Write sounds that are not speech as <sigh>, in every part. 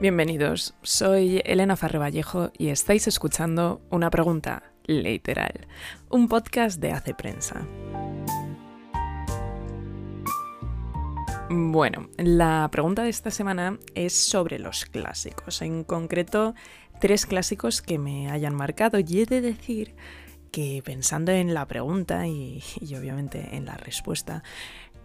Bienvenidos, soy Elena Farre Vallejo y estáis escuchando Una Pregunta Literal, un podcast de Hace Prensa. Bueno, la pregunta de esta semana es sobre los clásicos, en concreto tres clásicos que me hayan marcado y he de decir que pensando en la pregunta y, y obviamente en la respuesta,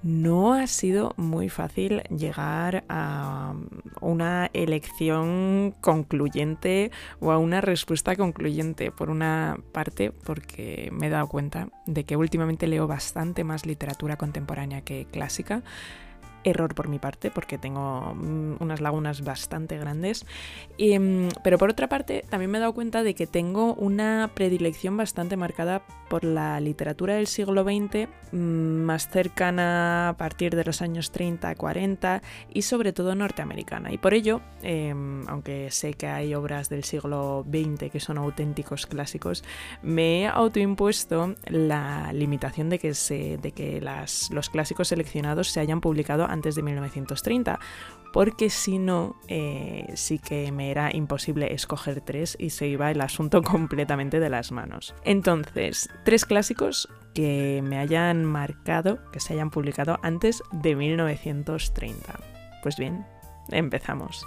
no ha sido muy fácil llegar a una elección concluyente o a una respuesta concluyente. Por una parte, porque me he dado cuenta de que últimamente leo bastante más literatura contemporánea que clásica error por mi parte, porque tengo mm, unas lagunas bastante grandes. Mm, pero por otra parte, también me he dado cuenta de que tengo una predilección bastante marcada por la literatura del siglo XX, mm, más cercana a partir de los años 30, 40 y sobre todo norteamericana. Y por ello, em, aunque sé que hay obras del siglo XX que son auténticos clásicos, me he autoimpuesto la limitación de que, se, de que las, los clásicos seleccionados se hayan publicado antes de 1930, porque si no, eh, sí que me era imposible escoger tres y se iba el asunto <laughs> completamente de las manos. Entonces, tres clásicos que me hayan marcado, que se hayan publicado antes de 1930. Pues bien, empezamos.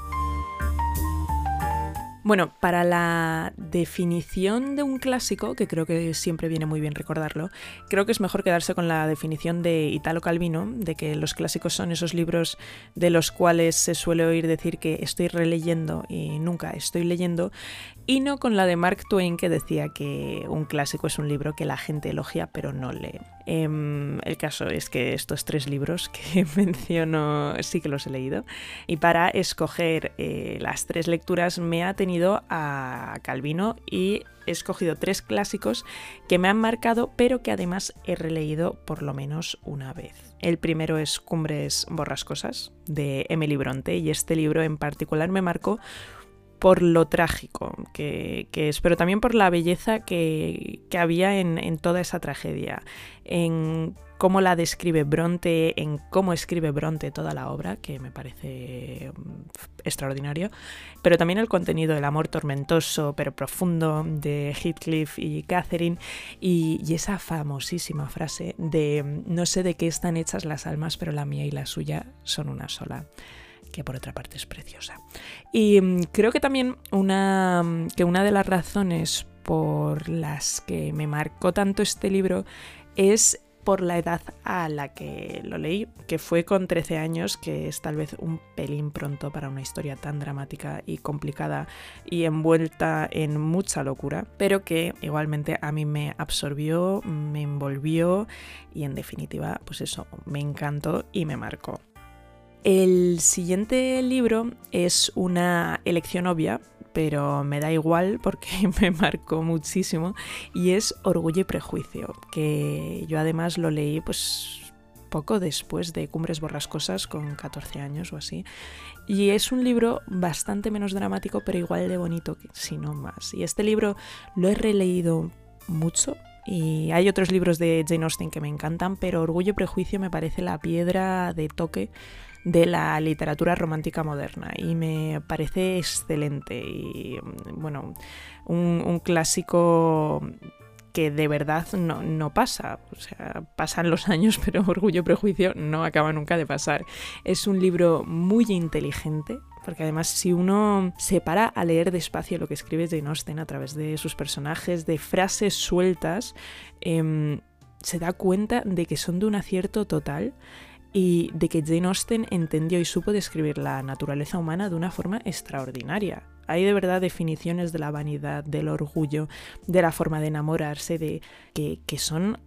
Bueno, para la definición de un clásico, que creo que siempre viene muy bien recordarlo, creo que es mejor quedarse con la definición de Italo Calvino, de que los clásicos son esos libros de los cuales se suele oír decir que estoy releyendo y nunca estoy leyendo, y no con la de Mark Twain que decía que un clásico es un libro que la gente elogia pero no lee. Em, el caso es que estos tres libros que <laughs> menciono sí que los he leído y para escoger eh, las tres lecturas me ha tenido a Calvino y he escogido tres clásicos que me han marcado pero que además he releído por lo menos una vez. El primero es Cumbres Borrascosas de Emily Bronte y este libro en particular me marcó por lo trágico que, es, pero también por la belleza que, había en, toda esa tragedia, en cómo la describe Bronte, en cómo escribe Bronte toda la obra, que me parece mm, extraordinario, pero también el contenido, el amor tormentoso pero profundo de Heathcliff y Catherine, y esa famosísima frase de no sé de qué están hechas las almas, pero la mía y la suya son una sola que por otra parte es preciosa. Y mm, creo que también una, mm, que una de las razones por las que me marcó tanto este libro es por la edad a la que lo leí, que fue con 13 años, que es tal vez un pelín pronto para una historia tan dramática y complicada y envuelta en mucha locura, pero que igualmente a mí me absorbió, me envolvió y en definitiva, pues eso, me encantó y me marcó. El siguiente libro es una elección obvia, pero me da igual porque <laughs> me marcó muchísimo y es Orgullo y Prejuicio, que yo además lo leí pues poco después de Cumbres Borrascosas con 14 años o así. Y es un libro bastante menos dramático, pero igual de bonito, si no más. Y este libro lo he releído mucho, y hay otros libros de Jane Austen que me encantan, pero Orgullo y Prejuicio me parece la piedra de toque de la literatura romántica moderna y me parece excelente y bueno, un, clásico que de verdad no, no, pasa. O sea, pasan los años, <laughs> pero Orgullo y Prejuicio no acaba nunca de pasar. Es un libro muy inteligente, porque además si uno se para a leer despacio lo que escribe Jane Austen a través de sus personajes, de frases sueltas, em, se da cuenta de que son de un acierto total y de que Jane Austen entendió y supo describir la naturaleza humana de una forma extraordinaria. Hay de verdad definiciones de la vanidad, del orgullo, de la forma de enamorarse, de que, que son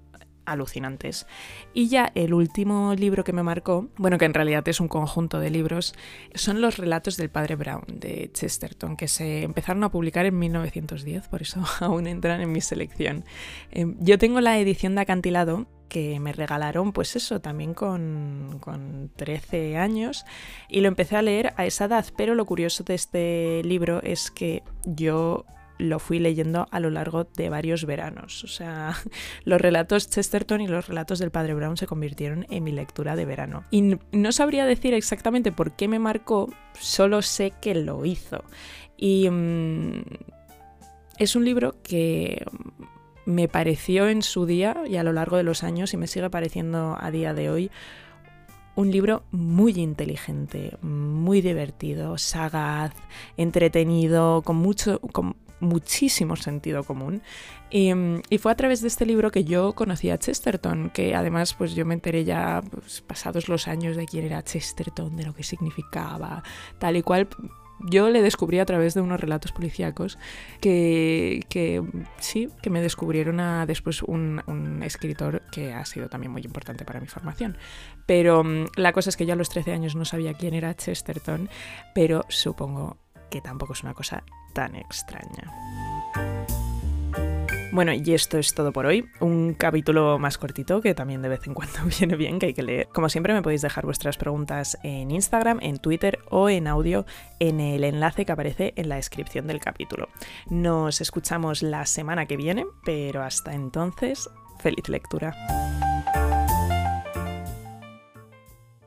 alucinantes. Y ya el último libro que me marcó, bueno, que en realidad es un conjunto de libros, son los relatos del padre Brown de Chesterton, que se empezaron a publicar en 1910, por eso <laughs> aún entran en mi selección. Em, yo tengo la edición de acantilado que me regalaron, pues eso, también con, con 13 años, y lo empecé a leer a esa edad, pero lo curioso de este libro es que yo lo fui leyendo a lo largo de varios veranos. O sea, <laughs> los relatos Chesterton y los relatos del padre Brown se convirtieron en mi lectura de verano. Y no sabría decir exactamente por qué me marcó, solo sé que lo hizo. Y mm, es un libro que me pareció en su día y a lo largo de los años y me sigue pareciendo a día de hoy un libro muy inteligente, muy divertido, sagaz, entretenido, con mucho, con muchísimo sentido común. Y, fue a través de este libro que yo conocí a Chesterton, que además pues yo me enteré ya pues, pasados los años de quién era Chesterton, de lo que significaba, tal y cual yo le descubrí a través de unos relatos policíacos que, sí, que me descubrieron a después un, un, escritor que ha sido también muy importante para mi formación. Pero mm, la cosa es que yo a los 13 años no sabía quién era Chesterton, pero supongo que tampoco es una cosa tan extraña. Bueno, y esto es todo por hoy. Un capítulo más cortito que también de vez en cuando <laughs> viene bien, que hay que leer. Como siempre, me podéis dejar vuestras preguntas en Instagram, en Twitter o en audio en el enlace que aparece en la descripción del capítulo. Nos escuchamos la semana que viene, pero hasta entonces, feliz lectura.